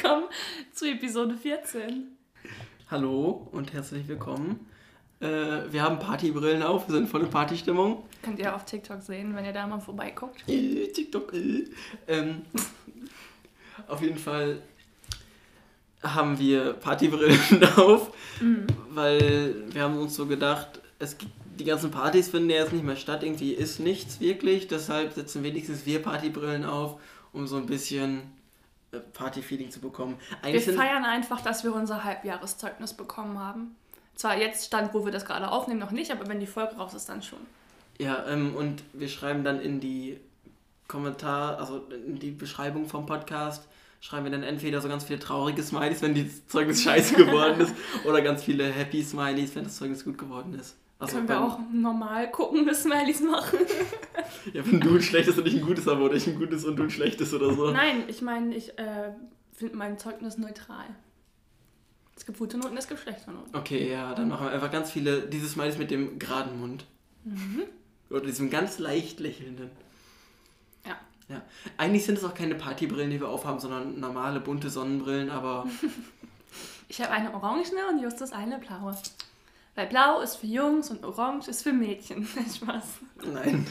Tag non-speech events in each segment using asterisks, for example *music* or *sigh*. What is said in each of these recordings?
willkommen zu Episode 14. Hallo und herzlich willkommen. Äh, wir haben Partybrillen auf, wir sind voll in Partystimmung. Könnt ihr auf TikTok sehen, wenn ihr da mal vorbeiguckt. Äh, TikTok. Äh. Ähm, auf jeden Fall haben wir Partybrillen *laughs* auf, Mhm. weil wir haben uns so gedacht, es gibt, die ganzen Partys finden ja jetzt nicht mehr statt, irgendwie ist nichts wirklich, deshalb setzen wenigstens wir Partybrillen auf, um so ein bisschen Party-Feeling zu bekommen. Wir Eigentlich sind, feiern einfach, dass wir unser Halbjahreszeugnis bekommen haben. Zwar jetzt stand, wo wir das gerade aufnehmen, noch nicht, aber wenn die Folge raus ist, dann schon. ja, ähm, und wir schreiben dann in die Kommentar, also in die Beschreibung vom Podcast, schreiben wir dann entweder so ganz viele traurige Smileys, wenn das Zeugnis scheiße geworden *laughs* ist, oder ganz viele Happy Smileys, wenn das Zeugnis gut geworden ist. Also Können wir auch normal gucken, bis Smileys machen? *laughs* Ja, wenn du ein schlechtes und ich ein gutes habe oder ich ein gutes und du ein schlechtes oder so. Nein, ich meine, ich äh, finde mein Zeugnis neutral. Es gibt gute Noten, es gibt schlechte Noten. Okay, ja, dann machen wir einfach ganz viele, diese Smileys mit dem geraden Mund. Oder diesem ganz leicht lächelnden. Ja. Ja. Eigentlich sind es auch keine Partybrillen, die wir aufhaben, sondern normale bunte Sonnenbrillen, aber *laughs* Ich habe eine orangene und Justus eine blaue. Weil blau ist für Jungs und orange ist für Mädchen. *laughs* Spaß. nein.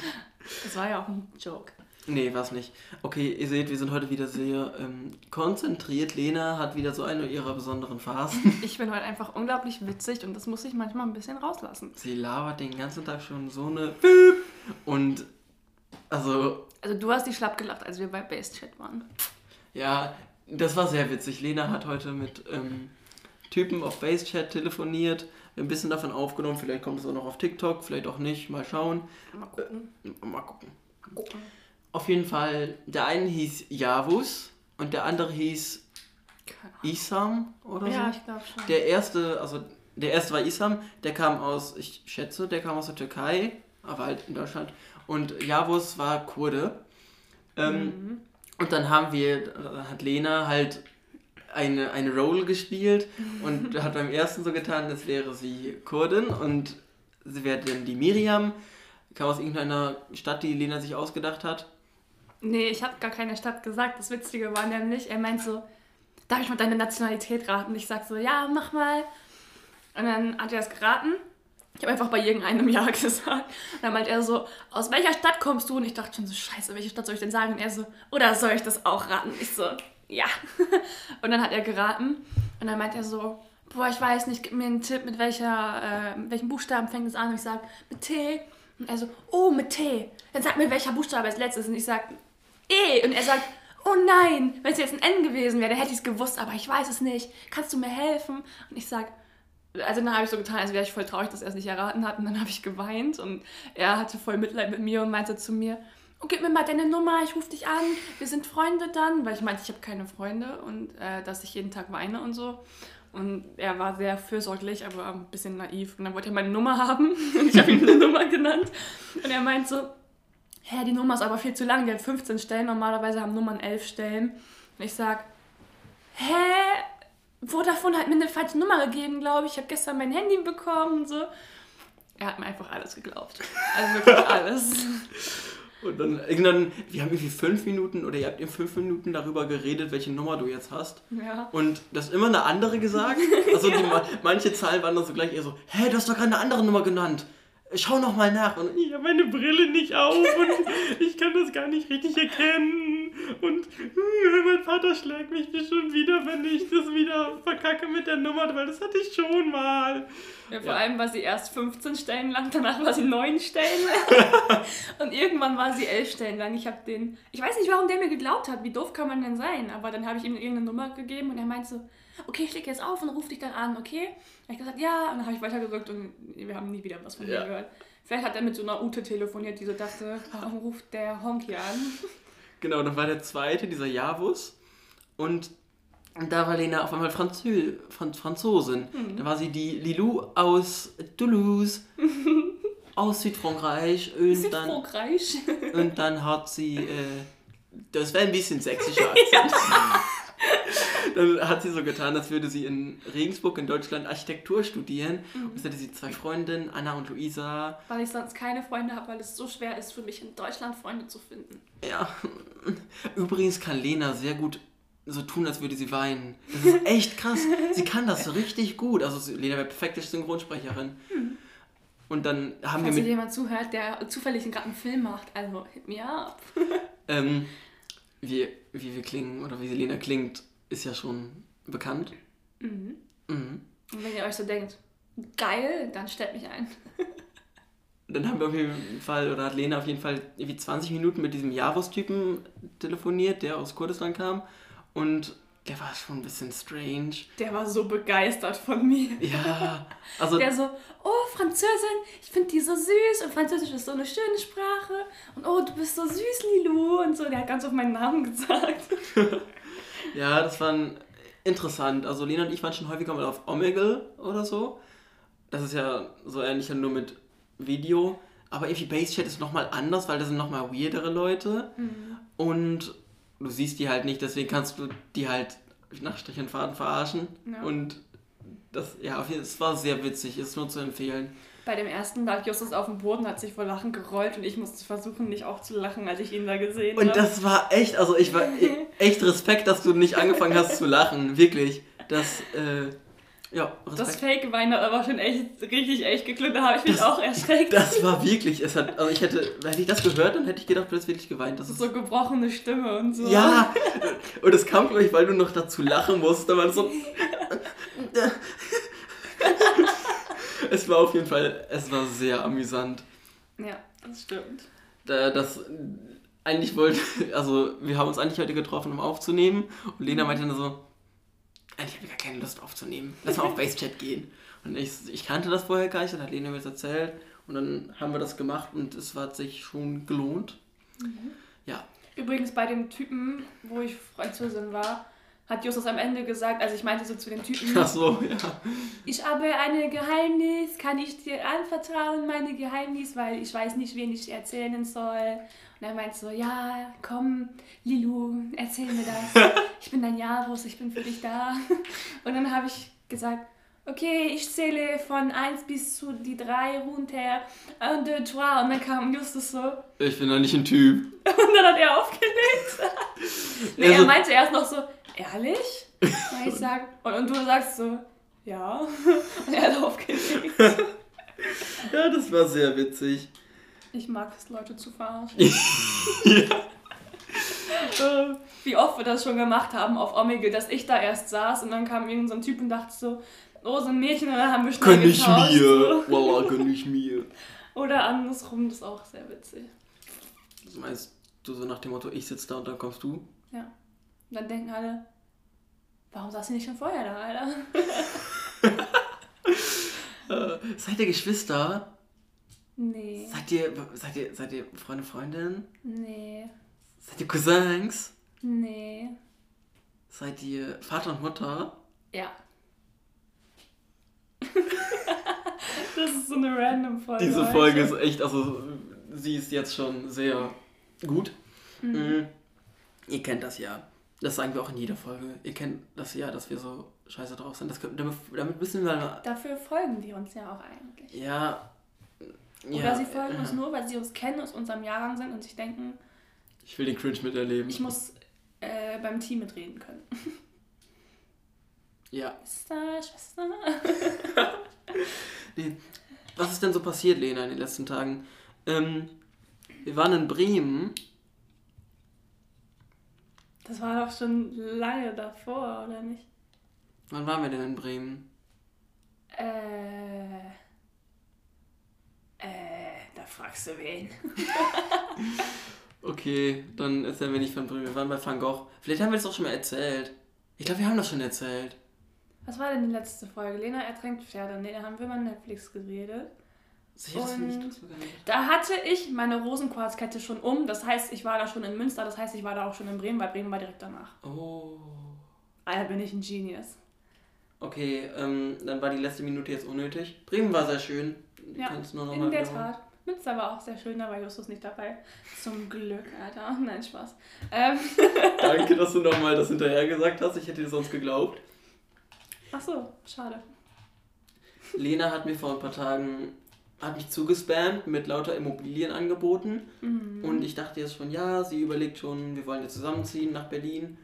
Das war ja auch ein Joke. Nee, war's nicht. Okay, ihr seht, wir sind heute wieder sehr ähm, konzentriert. Lena hat wieder so eine ihrer besonderen Phasen. *laughs* Ich bin heute einfach unglaublich witzig und das muss ich manchmal ein bisschen rauslassen. Sie labert den ganzen Tag schon so eine und also Also du hast dich schlapp gelacht, als wir bei Base Chat waren. Ja, das war sehr witzig. Lena hat heute mit ähm, Typen auf Basechat telefoniert, ein bisschen davon aufgenommen, vielleicht kommt es auch noch auf TikTok, vielleicht auch nicht, mal schauen. Mal gucken. Mal gucken. Mal gucken. Auf jeden Fall, der eine hieß Javus und der andere hieß. Isam oder Ja, so. ich glaube schon. Der erste, also der erste war Isam, der kam aus, ich schätze, der kam aus der Türkei, aber halt in Deutschland. Und Javus war Kurde. Ähm, Mhm. Und dann haben wir, dann hat Lena halt eine, eine Rolle gespielt *laughs* und hat beim ersten so getan, als wäre sie Kurdin und sie wäre dann die Miriam, kam aus irgendeiner Stadt, die Lena sich ausgedacht hat. Nee, ich habe gar keine Stadt gesagt. Das Witzige war nämlich, er meint so, darf ich mal deine Nationalität raten? Ich sag so, ja, mach mal. Und dann hat er es geraten. Ich habe einfach bei irgendeinem *laughs* Ja gesagt. Und dann meint er so, aus welcher Stadt kommst du? Und ich dachte schon so, scheiße, welche Stadt soll ich denn sagen? Und er so, oder soll ich das auch raten? Ich so, ja. *laughs* Und dann hat er geraten. Und dann meint er so, boah, ich weiß nicht, gib mir einen Tipp, mit welcher, äh, mit welchem Buchstaben fängt es an? Und ich sag, mit T. Und er so, oh, mit T. Dann sag mir, welcher Buchstabe als letztes. Und ich sag, E. Und er sagt, oh nein, wenn es jetzt ein N gewesen wäre, dann hätte ich es gewusst, aber ich weiß es nicht. Kannst du mir helfen? Und ich sag, also dann habe ich so getan, als wäre ich voll traurig, dass er es nicht erraten hat. Und dann habe ich geweint und er hatte voll Mitleid mit mir und meinte zu mir, oh, gib mir mal deine Nummer, ich rufe dich an, wir sind Freunde dann. Weil ich meinte, ich habe keine Freunde und äh, dass ich jeden Tag weine und so. Und er war sehr fürsorglich, aber ein bisschen naiv. Und dann wollte er meine Nummer haben und *laughs* ich habe ihm eine Nummer genannt. Und er meint so, hä, die Nummer ist aber viel zu lang, die hat 15 Stellen, normalerweise haben Nummern 11 Stellen. Und ich sag, hä, Vodafone hat mir eine falsche Nummer gegeben, glaube ich. Ich habe gestern mein Handy bekommen und so. Er hat mir einfach alles geglaubt. Also wirklich *laughs* alles. Und dann irgendwann, wir haben irgendwie fünf Minuten oder ihr habt in fünf Minuten darüber geredet, welche Nummer du jetzt hast. Ja. Und das immer eine andere gesagt. Also die, *laughs* ma- manche Zahlen waren dann so gleich eher so, hä, du hast doch gerade eine andere Nummer genannt. Schau noch mal nach. Und ich habe meine Brille nicht auf und *laughs* ich kann das gar nicht richtig erkennen. Und hm, mein Vater schlägt mich schon wieder, wenn ich das wieder verkacke mit der Nummer, weil das hatte ich schon mal. Ja, vor Ja. allem war sie erst 15 Stellen lang, danach war sie 9 Stellen lang. *laughs* und irgendwann war sie 11 Stellen lang. Ich habe den. Ich weiß nicht, warum der mir geglaubt hat. Wie doof kann man denn sein? Aber dann habe ich ihm irgendeine Nummer gegeben und er meinte so: Okay, ich leg jetzt auf und ruf dich dann an, okay? Und ich gesagt: Ja. Und dann habe ich weitergedrückt und wir haben nie wieder was von Ja. ihm gehört. Vielleicht hat er mit so einer Ute telefoniert, die so dachte: Warum ruft der Honky an? Genau, dann war der zweite, dieser Javus. Und da war Lena auf einmal Franzö Fran Franzosin. Da war sie die Lilou aus Toulouse, *laughs* aus Südfrankreich. Und dann, Südfrankreich. und dann hat sie, äh, das wäre ein bisschen sächsischer *laughs* Akzent. *laughs* Dann hat sie so getan, als würde sie in Regensburg in Deutschland Architektur studieren. Und jetzt hatte sie zwei Freundinnen, Anna und Luisa. Weil ich sonst keine Freunde habe, weil es so schwer ist für mich in Deutschland Freunde zu finden. Ja. Übrigens kann Lena sehr gut so tun, als würde sie weinen. Das ist echt krass. sie kann das so *laughs* richtig gut. Also Lena wäre perfekte Synchronsprecherin. Und dann haben Falls wir mit... jemand zuhört, der zufällig gerade einen Film macht, also hit me up. Ähm, wie, wie wir klingen oder wie Lena klingt, ist ja schon bekannt. Mhm. Mhm. Und wenn ihr euch so denkt, geil, dann stellt mich ein. *laughs* Dann haben wir auf jeden Fall, oder hat Lena auf jeden Fall irgendwie 20 Minuten mit diesem Javos-Typen telefoniert, der aus Kurdistan kam. Und der war schon ein bisschen strange. Der war so begeistert von mir. Ja, also Der so, oh, Französin, ich finde die so süß und Französisch ist so eine schöne Sprache und oh, du bist so süß, Lilou und so. Der hat ganz auf meinen Namen *laughs* gesagt. *laughs* Ja, das war interessant. Also Lena und ich waren schon häufiger mal auf Omegle oder so. Das ist ja so ähnlich nur mit Video. Aber irgendwie Basechat ist nochmal anders, weil da sind nochmal weirdere Leute. Und du siehst die halt nicht, deswegen kannst du die halt nach Strich und Faden verarschen. Ja. Und das, ja, es war sehr witzig, ist nur zu empfehlen. Bei dem ersten lag Justus auf dem Boden, hat sich vor Lachen gerollt und ich musste versuchen, nicht auch zu lachen, als ich ihn da gesehen Und habe. das war echt, also ich war *laughs* echt Respekt, dass du nicht angefangen hast zu lachen. Wirklich. Das, äh, ja, Respekt. Das Fake-Wein hat aber schon echt, richtig echt geklungen. Da habe ich mich Das- auch erschreckt. Das war wirklich, es hat, also ich hätte, hätte ich das gehört, dann hätte ich gedacht, du hättest wirklich geweint. Das ist, so gebrochene Stimme und so. ja, und es kam, glaube ich, weil du noch dazu lachen musst, da war so, *laughs* es war auf jeden Fall, es war sehr amüsant. Ja, das stimmt. Da, das, eigentlich wollte, also wir haben uns eigentlich heute getroffen, um aufzunehmen und Lena meinte dann so, eigentlich habe ich gar keine Lust aufzunehmen, lass mal auf *laughs* Basechat gehen. Und ich, ich kannte das vorher gar nicht, dann hat Lena mir das erzählt und dann haben wir das gemacht und es hat sich schon gelohnt. Ja, Übrigens bei dem Typen, wo ich Französin war, hat Justus am Ende gesagt, also ich meinte so zu dem Typen, ach so, ja. ich habe ein Geheimnis, kann ich dir anvertrauen, meine Geheimnis, weil ich weiß nicht, wen ich erzählen soll. Und er meint so, ja, komm, Lilu, erzähl mir das. *laughs* Ich bin dein Javus, ich bin für dich da. Und dann habe ich gesagt, okay, ich zähle von 1 bis zu die 3 runter. Un, deux, trois. Und dann kam Justus so, und Ich bin doch nicht ein Typ. *laughs* dann hat er aufgelegt. *laughs* Nee, Also- er meinte erst noch so, ehrlich? Und ich sag, und, und du sagst so, ja. Und er hat aufgelegt. Ja, das war sehr witzig. Ich mag es, Leute zu verarschen. *laughs* ja. Wie oft wir das schon gemacht haben auf Omegle, dass ich da erst saß und dann kam irgend so ein Typ und dachte so, oh, so ein Mädchen, und dann haben wir schnell Gönn ich getauscht, mir. *laughs* Wallah, gönn ich mir. Oder andersrum, das ist auch sehr witzig. Das meinst du so nach dem Motto, ich sitze da und dann kommst du? Ja. Und dann denken alle, warum saß sie nicht schon vorher da, Alter? *laughs* Äh, seid ihr Geschwister? Nee. Seid ihr, seid ihr, seid ihr Freunde, Freundin? Nee. Seid ihr Cousins? Nee. Seid ihr Vater und Mutter? Ja. *laughs* das ist so eine random Folge. Diese heute. Folge ist echt, also sie ist jetzt schon sehr gut. Mhm. Ihr kennt das ja. Das sagen wir auch in jeder Folge. Ihr kennt das ja, dass wir so scheiße drauf sind. Das, damit, damit müssen wir. Dafür folgen die uns ja auch eigentlich. Ja. Oder ja, sie folgen uns nur, weil sie uns kennen, aus unserem Jahrgang sind und sich denken, Ich will den Cringe miterleben. ich muss äh, beim Team mitreden können. Ja. *laughs* Schwester, Schwester. *laughs* Nee. Was ist denn so passiert, Lena, in den letzten Tagen? Ähm, wir waren in Bremen. Das war doch schon lange davor, oder nicht? Wann waren wir denn in Bremen? Äh. Äh, da fragst du wen. *laughs* Okay, dann erzählen wir nicht von Bremen. Wir waren bei Van Gogh. Vielleicht haben wir das auch schon mal erzählt. Ich glaube, wir haben das schon erzählt. Was war denn die letzte Folge? Lena ertränkt Pferde. Nee, da haben wir über Netflix geredet. Sicher, wir nicht Da hatte ich meine Rosenquarzkette schon um. Das heißt, ich war da schon in Münster. Das heißt, ich war da auch schon in Bremen, weil Bremen war direkt danach. Oh. Alter, bin ich ein Genius. Okay, ähm, dann war die letzte Minute jetzt unnötig. Bremen war sehr schön. Ja, kann es nur noch In mal der wiederholen. Tat. Münster war auch sehr schön, da war Justus nicht dabei. Zum Glück, Alter. *laughs* Nein, Spaß. Ähm, *laughs* Danke, dass du nochmal das hinterher gesagt hast. Ich hätte dir sonst geglaubt. ach so, schade. Lena hat mir vor ein paar Tagen hat mich zugespammt mit lauter Immobilienangeboten Mhm. und ich dachte jetzt schon, ja, sie überlegt schon, wir wollen jetzt zusammenziehen nach Berlin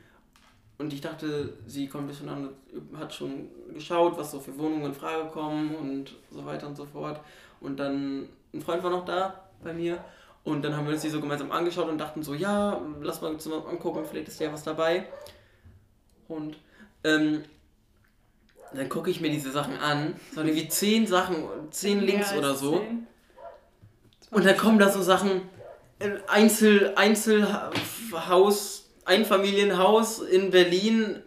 und ich dachte, sie kommt ein bisschen an, hat schon geschaut, was so für Wohnungen in Frage kommen und so weiter und so fort. Und dann, ein Freund war noch da bei mir. Und dann haben wir uns die so gemeinsam angeschaut und dachten so, ja, lass mal zusammen angucken, vielleicht ist ja was dabei. Und ähm, dann gucke ich mir diese Sachen an. So irgendwie zehn Sachen, zehn Links oder so. zehn. Und dann kommen da so Sachen, äh, Einzel, Einzelhaus, Einfamilienhaus in Berlin,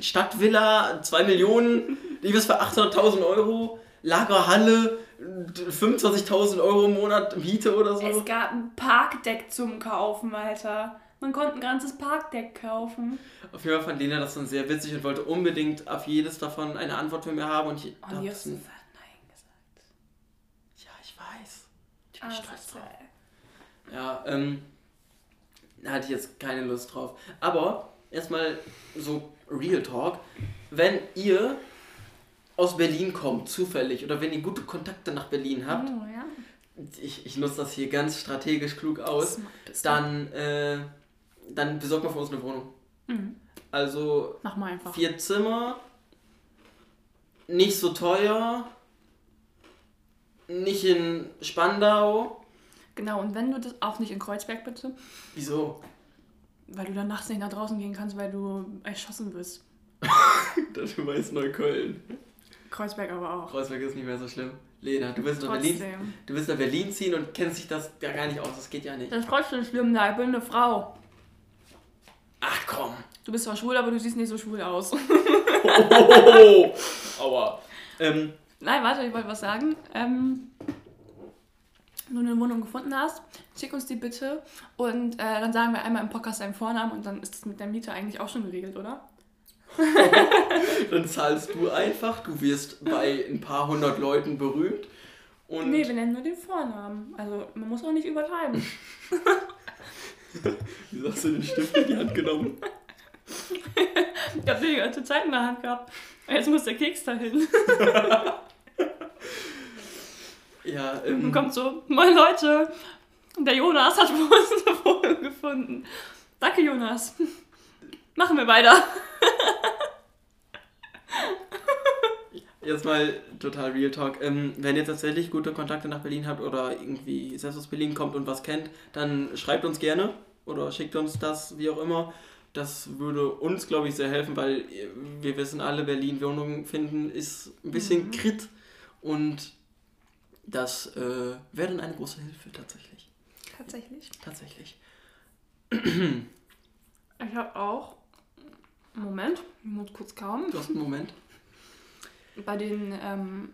Stadtvilla, 2 Millionen, liebes für 800.000 Euro, Lagerhalle, d- 25.000 Euro im Monat Miete oder so. Es gab ein Parkdeck zum Kaufen, Alter. Man konnte ein ganzes Parkdeck kaufen. Auf jeden Fall fand Lena das dann sehr witzig und wollte unbedingt auf jedes davon eine Antwort für mir haben. Und ich Und du sofort Nein gesagt. ja, ich weiß. Ich bin Ah, stolz drauf. Ja, ähm, hatte ich jetzt keine Lust drauf. Aber erstmal so Real Talk. Wenn ihr aus Berlin kommt, zufällig, oder wenn ihr gute Kontakte nach Berlin habt, Oh, ja. ich, ich nutze das hier ganz strategisch klug aus, dann, äh, dann besorgt mal für uns eine Wohnung. Mhm. Also vier Zimmer, nicht so teuer, nicht in Spandau. Genau, und wenn du das auch nicht in Kreuzberg bitte, Wieso? weil du dann nachts nicht nach draußen gehen kannst, weil du erschossen wirst. *laughs* Das weiß Neukölln. Kreuzberg aber auch. Kreuzberg ist nicht mehr so schlimm. Lena, du willst nach Berlin, du willst nach Berlin ziehen und kennst dich das ja gar nicht aus. Das geht ja nicht. Das ist trotzdem schlimm, da ich bin eine Frau. Ach komm. Du bist zwar schwul, aber du siehst nicht so schwul aus. *laughs* Oh, aua. Ähm, Nein, warte, ich wollte was sagen. Ähm, du eine Wohnung gefunden hast, schick uns die bitte und äh, dann sagen wir einmal im Podcast deinen Vornamen und dann ist das mit der Miete eigentlich auch schon geregelt, oder? *laughs* dann zahlst du einfach, du wirst bei ein paar hundert Leuten berühmt. Und Nee, wir nennen nur den Vornamen. Also man muss auch nicht übertreiben. *laughs* Wieso hast du den Stift in die Hand genommen? *laughs* Ich habe die ganze Zeit in der Hand gehabt. Und Jetzt muss der Keks dahin. Ja, Und ähm, kommt so, moin Leute, der Jonas hat uns eine Wohnung gefunden. Danke Jonas. *laughs* Machen wir weiter. *laughs* jetzt mal total Real Talk. Ähm, wenn ihr tatsächlich gute Kontakte nach Berlin habt oder irgendwie selbst aus Berlin kommt und was kennt, dann schreibt uns gerne oder schickt uns das, wie auch immer. Das würde uns, glaube ich, sehr helfen, weil wir wissen alle, Berlin Wohnungen finden ist ein bisschen Mhm. krit und das äh, wäre dann eine große Hilfe tatsächlich. Tatsächlich. Tatsächlich. Ich habe auch. Moment, ich muss kurz kaum. Du hast einen Moment. Bei den ähm,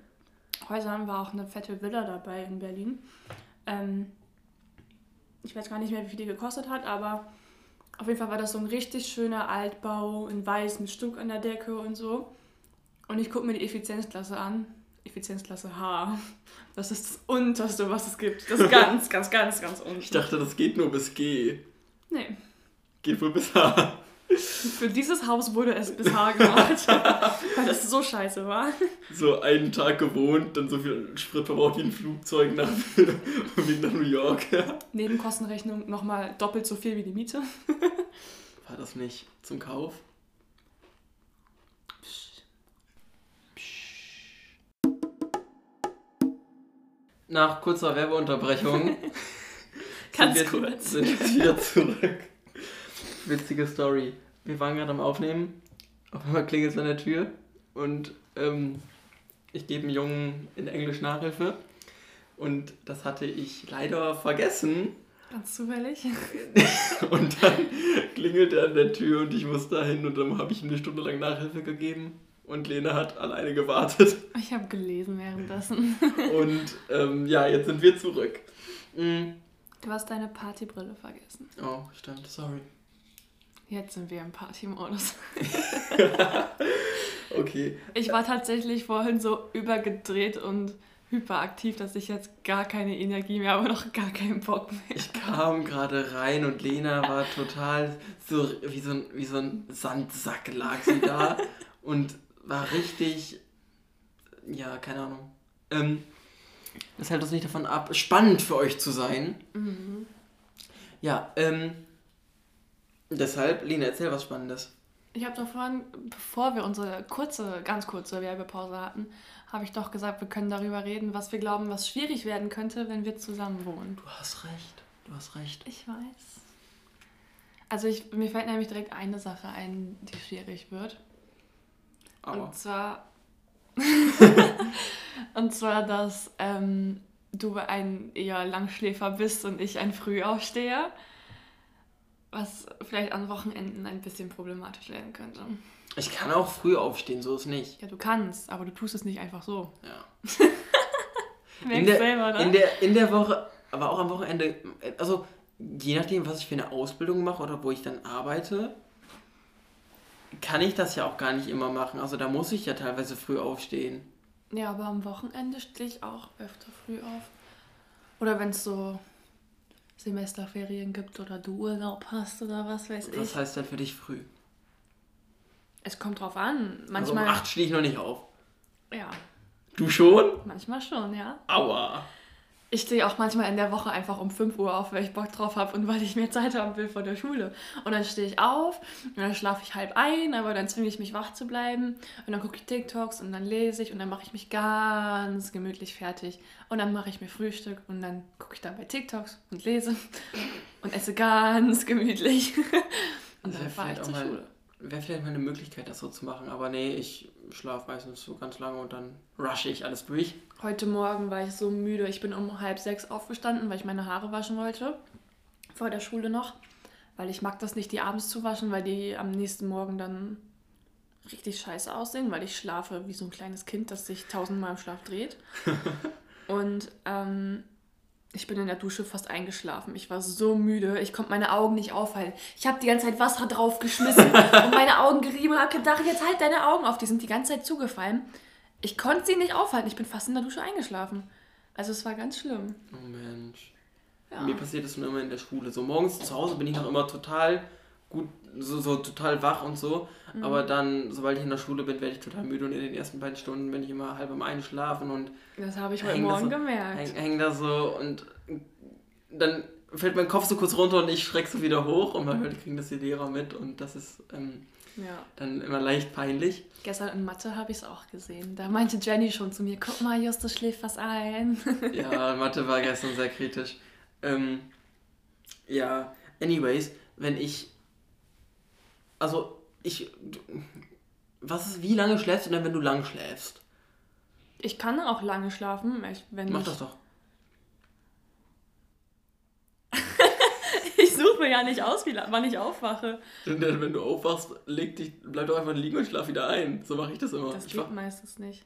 Häusern war auch eine fette Villa dabei in Berlin. Ähm, ich weiß gar nicht mehr, wie viel die gekostet hat, aber auf jeden Fall war das so ein richtig schöner Altbau in weiß mit Stuck an der Decke und so. Und ich gucke mir die Effizienzklasse an. Effizienzklasse H. Das ist das unterste, was es gibt. Das ist ganz, *laughs* ganz, ganz, ganz unten. Ich dachte, das geht nur bis G. Nee. Geht wohl bis H. Für dieses Haus wurde es bis H gemacht. *laughs* weil das so scheiße war. So einen Tag gewohnt, dann so viel Sprit verbraucht wie ein Flugzeug nach, *laughs* wie nach New York. Nebenkostenrechnung nochmal doppelt so viel wie die Miete. War das nicht zum Kauf? Nach kurzer Werbeunterbrechung *laughs* Ganz sind wir, kurz. sind wir wieder zurück. Witzige Story. Wir waren gerade am Aufnehmen. Auf einmal klingelt es an der Tür und ähm, ich gebe einem Jungen in Englisch Nachhilfe. Und das hatte ich leider vergessen. Ganz zufällig. *laughs* Und dann klingelt er an der Tür und ich muss da hin und dann habe ich ihm eine Stunde lang Nachhilfe gegeben. Und Lena hat alleine gewartet. Ich habe gelesen währenddessen. Und ähm, ja, jetzt sind wir zurück. Mm. Du hast deine Partybrille vergessen. Oh, stimmt, sorry. Jetzt sind wir im Partymodus. *laughs* Okay. Ich war tatsächlich vorhin so übergedreht und hyperaktiv, dass ich jetzt gar keine Energie mehr, aber noch gar keinen Bock mehr. Ich kam gerade rein und Lena war total so wie so ein, wie so ein Sandsack lag sie da *laughs* und war richtig, ja, keine Ahnung. Ähm, das hält uns nicht davon ab, spannend für euch zu sein. Ja, ähm, deshalb, Lena, erzähl was Spannendes. Ich habe doch vorhin, bevor wir unsere kurze, ganz kurze Werbepause hatten, habe ich doch gesagt, wir können darüber reden, was wir glauben, was schwierig werden könnte, wenn wir zusammen wohnen. Du hast recht. Du hast recht. Ich weiß. Also ich, mir fällt nämlich direkt eine Sache ein, die schwierig wird. Aber Und zwar, *laughs* und zwar, dass ähm, du ein eher Langschläfer bist und ich ein Frühaufsteher, was vielleicht an Wochenenden ein bisschen problematisch werden könnte. ich kann auch früh aufstehen, so ist nicht. Ja, du kannst, aber du tust es nicht einfach so. Ja. *laughs* In der, selber, ne? in, der, in der Woche, aber auch am Wochenende, also je nachdem, was ich für eine Ausbildung mache oder wo ich dann arbeite, kann ich das ja auch gar nicht immer machen. Also da muss ich ja teilweise früh aufstehen. Ja, aber am Wochenende stehe ich auch öfter früh auf. Oder wenn es so Semesterferien gibt oder du Urlaub hast oder was weiß ich. Was heißt denn für dich früh? Es kommt drauf an. Also Manchmal. um 8 stehe ich noch nicht auf. ja, Du schon? manchmal schon, ja. Aua. Ich stehe auch manchmal in der Woche einfach um 5 Uhr auf, weil ich Bock drauf habe und weil ich mehr Zeit haben will vor der Schule. Und dann stehe ich auf und dann schlafe ich halb ein, aber dann zwinge ich mich wach zu bleiben. Und dann gucke ich TikToks und dann lese ich und dann mache ich mich ganz gemütlich fertig. Und dann mache ich mir Frühstück und dann gucke ich dabei TikToks und lese und esse ganz gemütlich. *laughs* Und Das dann wäre fahre ich vielleicht, auch zur Schule. wär vielleicht mal eine Möglichkeit, das so zu machen. Aber nee, ich schlafe meistens so ganz lange und dann rushe ich alles durch. Heute Morgen war ich so müde. Ich bin um halb sechs aufgestanden, weil ich meine Haare waschen wollte. Vor der Schule noch. Weil ich mag das nicht, die abends zu waschen, weil die am nächsten Morgen dann richtig scheiße aussehen, weil ich schlafe wie so ein kleines Kind, das sich tausendmal im Schlaf dreht. *laughs* Und ähm, ich bin in der Dusche fast eingeschlafen. Ich war so müde, ich konnte meine Augen nicht aufhalten. Ich habe die ganze Zeit Wasser draufgeschmissen *laughs* und meine Augen gerieben und habe gedacht, jetzt halt deine Augen auf. Die sind die ganze Zeit zugefallen. Ich konnte sie nicht aufhalten. Ich bin fast in der Dusche eingeschlafen. Also es war ganz schlimm. Oh Mensch. Ja. Mir passiert das nur immer in der Schule. So morgens zu Hause bin ich noch immer total gut, so, so total wach und so. Mhm. Aber dann, sobald ich in der Schule bin, werde ich total müde und in den ersten beiden Stunden bin ich immer halb am Einschlafen und Das habe ich heute Morgen so- gemerkt. häng, häng da so und dann fällt mein Kopf so kurz runter und ich schreck so wieder hoch und manchmal kriegen das die Lehrer mit und das ist ähm, Ja. dann immer leicht peinlich. Gestern in Mathe habe ich es auch gesehen. Da meinte Jenny schon zu mir, guck mal, Justus schläft was ein. *laughs* Ja, Mathe war gestern sehr kritisch. Ähm, ja, anyways, wenn ich. Also, ich. Was ist, wie lange schläfst du denn, wenn du lang schläfst? Ich kann auch lange schlafen, wenn Mach ich... das doch. *laughs* Ich suche mir ja nicht aus, wie wann ich aufwache. Denn, denn wenn du aufwachst, leg dich, bleib doch einfach liegen und schlaf wieder ein. So mache ich das immer. Das ich, geht meistens nicht.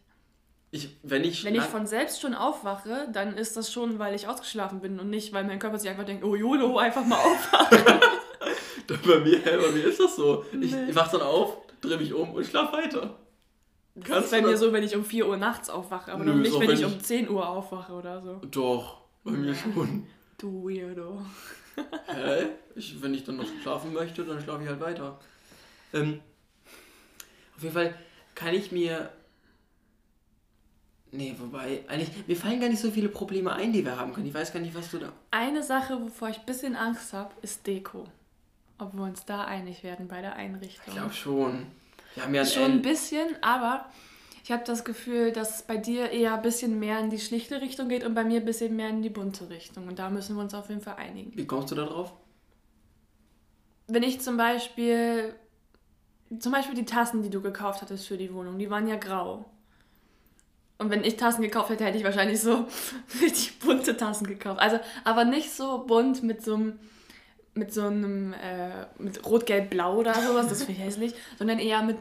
ich, wenn ich, Wenn ich von selbst schon aufwache, dann ist das schon, weil ich ausgeschlafen bin und nicht, weil mein Körper sich einfach denkt, oh YOLO, einfach mal aufwachen. *laughs* bei mir, bei mir ist das so. Ich, Nee. ich wach dann auf, drehe mich um und schlaf weiter. Das Kannst ist bei mir so, wenn ich um 4 Uhr nachts aufwache, aber Nö, nicht, wenn wenn ich ich- um 10 Uhr aufwache oder so. Doch, bei mir schon. Du Weirdo. Hä? Ich, wenn ich dann noch schlafen möchte, dann schlafe ich halt weiter. Ähm, auf jeden Fall kann ich mir. Nee, wobei, eigentlich, mir fallen gar nicht so viele Probleme ein, die wir haben können. Ich weiß gar nicht, was du da. Eine Sache, wovor ich ein bisschen Angst habe, ist Deko. Ob wir uns da einig werden bei der Einrichtung. Ich glaube schon. Wir haben ja Schon ein ein bisschen, aber ich habe das Gefühl, dass es bei dir eher ein bisschen mehr in die schlichte Richtung geht und bei mir ein bisschen mehr in die bunte Richtung. Und da müssen wir uns auf jeden Fall einigen. Wie kommst du da drauf? Wenn ich zum Beispiel, zum Beispiel die Tassen, die du gekauft hattest für die Wohnung, die waren ja grau. Und wenn ich Tassen gekauft hätte, hätte ich wahrscheinlich so *laughs* richtig bunte Tassen gekauft. Also, aber nicht so bunt mit so einem, mit so einem, äh, mit rot-gelb-blau oder sowas, das finde ich hässlich, sondern eher mit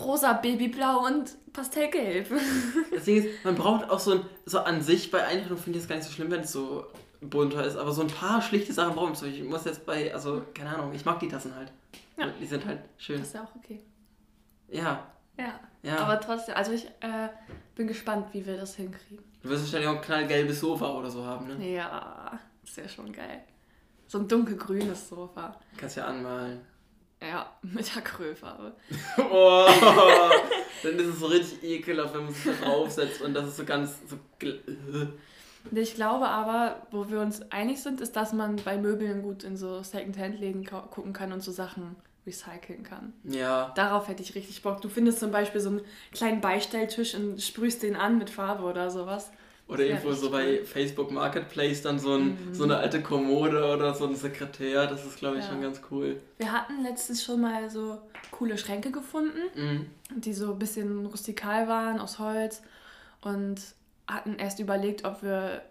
rosa, babyblau und pastellgelb. *laughs* Das Ding ist, man braucht auch so ein, so an sich bei Einrichtung finde ich es gar nicht so schlimm, wenn es so bunter ist, aber so ein paar schlichte Sachen brauchen wir. Ich muss jetzt bei, also, keine Ahnung, ich mag die Tassen halt. Ja. Die sind halt schön. Das ist ja auch okay. Ja, Ja. ja. Aber trotzdem, also ich äh, bin gespannt, wie wir das hinkriegen. du wirst wahrscheinlich auch ein knallgelbes Sofa oder so haben, ne? Ja, ist ja schon geil. So ein dunkelgrünes Sofa. Kannst ja anmalen. Ja, mit Acrylfarbe. *laughs* Oh, dann ist es so richtig ekelhaft, wenn man sich da draufsetzt und das ist so ganz so. Ich glaube aber, wo wir uns einig sind, ist, dass man bei Möbeln gut in so Second-Hand-Läden gucken kann und so Sachen recyceln kann. Ja. Darauf hätte ich richtig Bock. Du findest zum Beispiel so einen kleinen Beistelltisch und sprühst den an mit Farbe oder sowas. Oder irgendwo so bei Facebook Marketplace dann so, ein, mhm. so eine alte Kommode oder so ein Sekretär. Das ist, glaube ich, ja. schon ganz cool. Wir hatten letztens schon mal so coole Schränke gefunden, mhm. die so ein bisschen rustikal waren, aus Holz. Und hatten erst überlegt, ob wir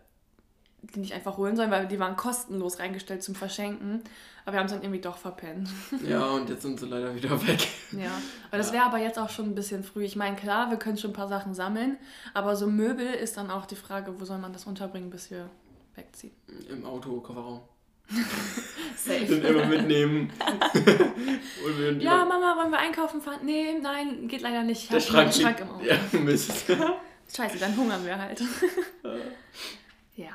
die nicht einfach holen sollen, weil die waren kostenlos reingestellt zum Verschenken. Aber wir haben es dann irgendwie doch verpennt. *laughs* Ja, und jetzt sind sie leider wieder weg. Ja, aber das wäre aber jetzt auch schon ein bisschen früh. Ich meine, klar, wir können schon ein paar Sachen sammeln, aber so Möbel ist dann auch die Frage, wo soll man das unterbringen, bis wir wegziehen? Im Auto, Kofferraum. *laughs* Safe. Den immer mitnehmen. *laughs* ja, Mama, wollen wir einkaufen fahren? Nee, nein, geht leider nicht. Ich Der Schrank, Schrank im Auto. Ja, Mist. Scheiße, dann hungern wir halt. ja.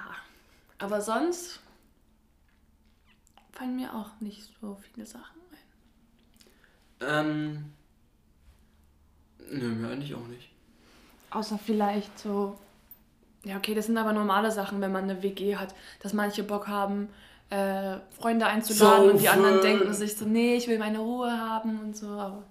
Aber sonst fallen mir auch nicht so viele Sachen ein. Ähm. Nö, mir eigentlich auch nicht. Außer vielleicht so. Ja, okay, das sind aber normale Sachen, wenn man eine WG hat, dass manche Bock haben, äh, Freunde einzuladen so und die anderen denken sich so, nee, ich will meine Ruhe haben und so. Aber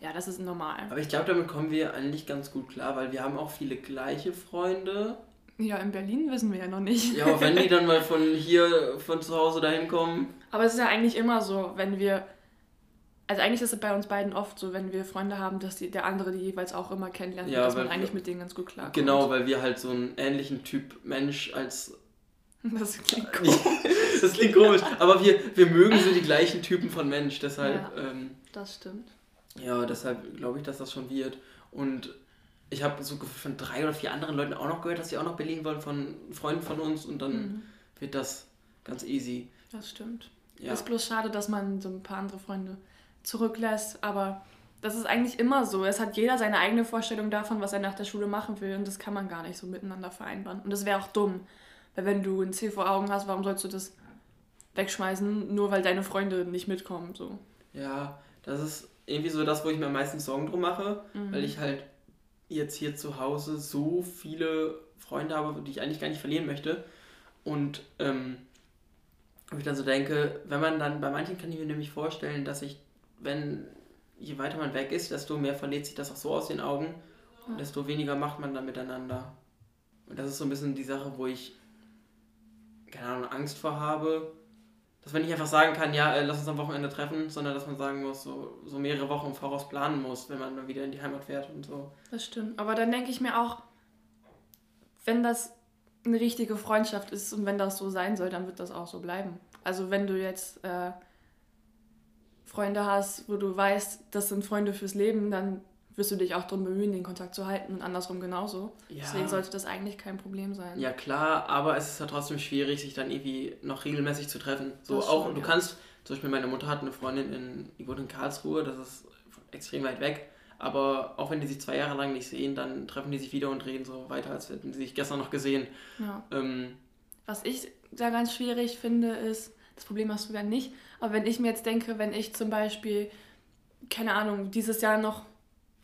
ja, das ist normal. Aber ich glaube, damit kommen wir eigentlich ganz gut klar, weil wir haben auch viele gleiche Freunde. Ja, in Berlin wissen wir ja noch nicht. Ja, wenn die dann mal von *laughs* hier, von zu Hause dahin kommen. Aber es ist ja eigentlich immer so, wenn wir. Also eigentlich ist es bei uns beiden oft so, wenn wir Freunde haben, dass die, der andere die jeweils auch immer kennenlernt ja, dass man eigentlich mit denen ganz gut klarkommt. Genau, weil wir halt so einen ähnlichen Typ Mensch als *laughs* das klingt *laughs* komisch. das klingt komisch, aber wir, wir mögen so die gleichen Typen von Mensch, deshalb. Ja, ähm, das stimmt. Ja, deshalb glaube ich, dass das schon wird. Und ich habe so von drei oder vier anderen Leuten auch noch gehört, dass sie auch noch Berlin wollen, von Freunden von uns und dann mhm. wird das ganz easy. Das stimmt. Ja. Ist bloß schade, dass man so ein paar andere Freunde zurücklässt, aber das ist eigentlich immer so. Es hat jeder seine eigene Vorstellung davon, was er nach der Schule machen will und das kann man gar nicht so miteinander vereinbaren. Und das wäre auch dumm, weil wenn du ein Ziel vor Augen hast, warum sollst du das wegschmeißen, nur weil deine Freunde nicht mitkommen? So. Ja, das ist irgendwie so das, wo ich mir am meisten Sorgen drum mache, mhm. weil ich halt jetzt hier zu Hause so viele Freunde habe, die ich eigentlich gar nicht verlieren möchte. Und ähm, ich dann so denke, wenn man dann, bei manchen kann ich mir nämlich vorstellen, dass ich, wenn, je weiter man weg ist, desto mehr verliert sich das auch so aus den Augen und desto weniger macht man dann miteinander. Und das ist so ein bisschen die Sache, wo ich, keine Ahnung, Angst vor habe, dass man nicht einfach sagen kann, ja, äh, lass uns am Wochenende treffen, sondern dass man sagen muss, so, so mehrere Wochen im Voraus planen muss, wenn man dann wieder in die Heimat fährt und so. Das stimmt. Aber dann denke ich mir auch, wenn das eine richtige Freundschaft ist und wenn das so sein soll, dann wird das auch so bleiben. Also wenn du jetzt äh, Freunde hast, wo du weißt, das sind Freunde fürs Leben, dann wirst du dich auch darum bemühen, den Kontakt zu halten und andersrum genauso. Ja. Deswegen sollte das eigentlich kein Problem sein. Ja klar, aber es ist ja trotzdem schwierig, sich dann irgendwie noch regelmäßig zu treffen. So das auch, schon, du ja. kannst, zum Beispiel meine Mutter hat eine Freundin in, die wohnt in Karlsruhe, das ist extrem weit weg. Aber auch wenn die sich zwei Jahre lang nicht sehen, dann treffen die sich wieder und reden so weiter, als hätten sie sich gestern noch gesehen. Ja. Ähm, Was ich da ganz schwierig finde, ist, das Problem hast du ja nicht, aber wenn ich mir jetzt denke, wenn ich zum Beispiel, keine Ahnung, dieses Jahr noch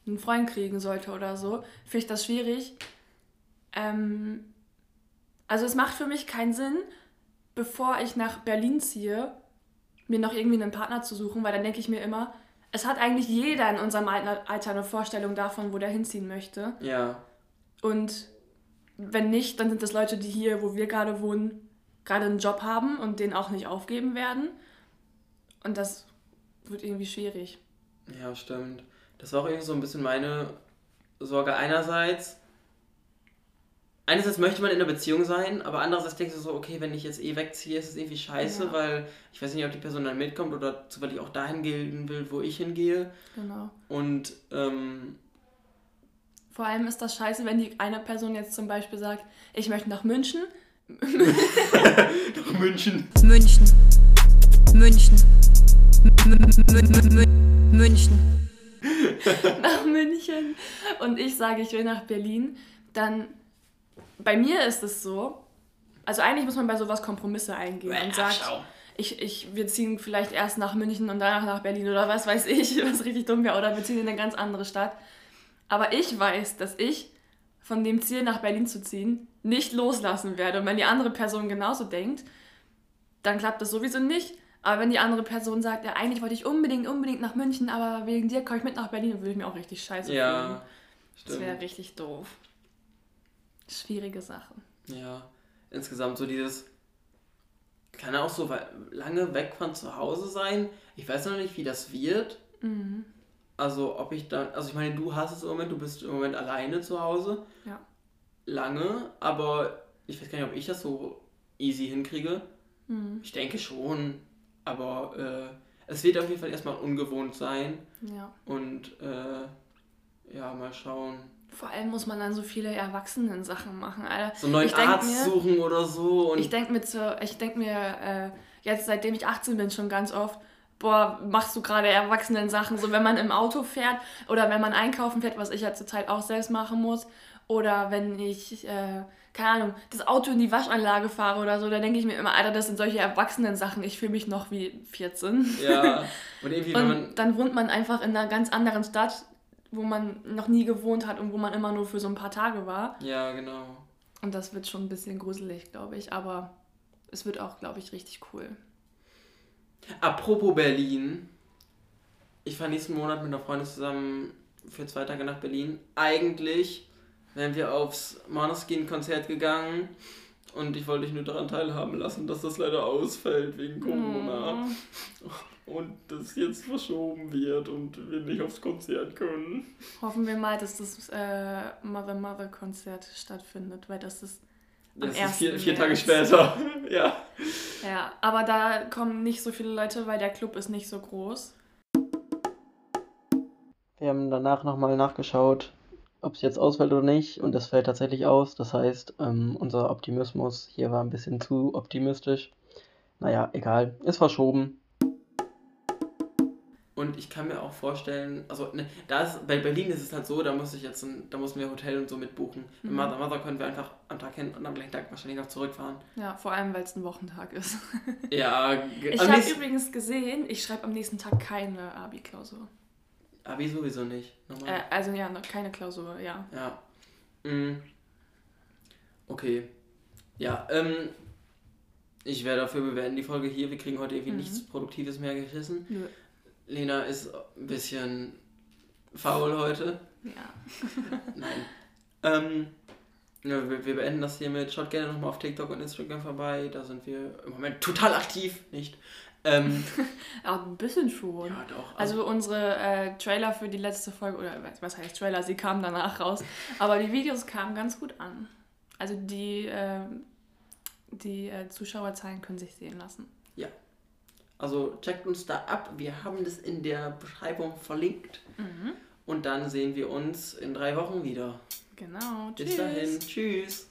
einen Freund kriegen sollte oder so, finde ich das schwierig. Ähm, also es macht für mich keinen Sinn, bevor ich nach Berlin ziehe, mir noch irgendwie einen Partner zu suchen, weil dann denke ich mir immer, es hat eigentlich jeder in unserem Alter eine Vorstellung davon, wo der hinziehen möchte. Ja. Und wenn nicht, dann sind das Leute, die hier, wo wir gerade wohnen, gerade einen Job haben und den auch nicht aufgeben werden. Und das wird irgendwie schwierig. Ja, stimmt. Das war auch irgendwie so ein bisschen meine Sorge einerseits. Einerseits möchte man in einer Beziehung sein, aber andererseits denkst du so, okay, wenn ich jetzt eh wegziehe, ist es irgendwie scheiße, ja. weil ich weiß nicht, ob die Person dann mitkommt oder zufällig auch dahin gehen will, wo ich hingehe. Genau. Und ähm, vor allem ist das scheiße, wenn die eine Person jetzt zum Beispiel sagt, ich möchte nach München. nach München. München. München. München. *laughs* nach München und ich sage, ich will nach Berlin, dann bei mir ist es so, also eigentlich muss man bei sowas Kompromisse eingehen ja, und sagt, ich, ich, wir ziehen vielleicht erst nach München und danach nach Berlin oder was weiß ich, *laughs* was richtig dumm wäre, oder wir ziehen in eine ganz andere Stadt. Aber ich weiß, dass ich von dem Ziel nach Berlin zu ziehen nicht loslassen werde. Und wenn die andere Person genauso denkt, dann klappt das sowieso nicht. Aber wenn die andere Person sagt, ja, eigentlich wollte ich unbedingt, unbedingt nach München, aber wegen dir komme ich mit nach Berlin, dann würde ich mir auch richtig scheiße fühlen. Ja, Das wäre stimmt. richtig doof. Schwierige Sache. Ja, insgesamt so dieses, kann auch so lange weg von zu Hause sein. Ich weiß noch nicht, wie das wird. Mhm. Also ob ich dann, also ich meine, du hast es im Moment, du bist im Moment alleine zu Hause. Ja. Lange, aber ich weiß gar nicht, ob ich das so easy hinkriege. Mhm. Ich denke schon, aber äh, es wird auf jeden Fall erstmal ungewohnt sein Ja. und äh, ja, mal schauen. Vor allem muss man dann so viele Erwachsenen-Sachen machen, Alter. So einen neuen Arzt mir- suchen oder so und Ich denke mir, zu, ich denk mir äh, jetzt, seitdem ich 18 bin, schon ganz oft, boah, machst du gerade Erwachsenen-Sachen, so wenn man im Auto fährt oder wenn man einkaufen fährt, was ich ja zurzeit auch selbst machen muss, oder wenn ich, äh, keine Ahnung, das Auto in die Waschanlage fahre oder so, da denke ich mir immer, Alter, das sind solche Erwachsenen-Sachen, ich fühle mich noch wie 14. ja, *laughs* und irgendwie, wenn man Und dann wohnt man einfach in einer ganz anderen Stadt, wo man noch nie gewohnt hat und wo man immer nur für so ein paar Tage war. Ja, genau. Und das wird schon ein bisschen gruselig, glaube ich. Aber es wird auch, glaube ich, richtig cool. Apropos Berlin. Ich fahre nächsten Monat mit einer Freundin zusammen für zwei Tage nach Berlin. Eigentlich wären wir aufs Maneskin-Konzert gegangen und ich wollte dich nur daran teilhaben lassen, dass das leider ausfällt wegen Corona Mhm. und das jetzt verschoben wird und wir nicht aufs Konzert können. Hoffen wir mal, dass das äh, Mother Mother Konzert stattfindet, weil das ist. Am Das ist vier, 1. vier Tage später. *laughs* ja. Ja, aber da kommen nicht so viele Leute, weil der Club ist nicht so groß. Wir haben danach nochmal nachgeschaut, ob es jetzt ausfällt oder nicht. Und es fällt tatsächlich aus. Das heißt, ähm, unser Optimismus hier war ein bisschen zu optimistisch. Naja, egal. Ist verschoben. Und ich kann mir auch vorstellen, also ne, da ist, bei Berlin ist es halt so, da muss ich jetzt ein, da mussten wir Hotel und so mitbuchen. Mit Mhm. Mother Mother können wir einfach am Tag hin und am gleichen Tag wahrscheinlich noch zurückfahren. Ja, vor allem, weil es ein Wochentag ist. Ja, *laughs* Ich habe übrigens gesehen, ich schreibe am nächsten Tag keine Abi-Klausur. Abi sowieso nicht. Normal. Äh, also ja, noch keine Klausur, ja. Ja. Mm. Okay. Ja, ähm. Ich wäre dafür, wir beenden die Folge hier. Wir kriegen heute irgendwie Mhm. nichts Produktives mehr geschissen. Nö. Lena ist ein bisschen faul heute. Ja. *laughs* Nein. ähm. Wir, wir beenden das hiermit. Schaut gerne nochmal auf TikTok und Instagram vorbei. Da sind wir im Moment total aktiv. Nicht? Ähm, *laughs* ein bisschen schon. ja, doch. Also unsere äh, Trailer für die letzte Folge, oder was- heißt Trailer, sie kamen danach raus. Aber die Videos kamen ganz gut an. Also die, äh, die äh, Zuschauerzahlen können sich sehen lassen. Also checkt uns da ab. Wir haben das in der Beschreibung verlinkt. Mhm. Und dann sehen wir uns in drei Wochen wieder. Genau. Bis Tschüss. dahin. Tschüss.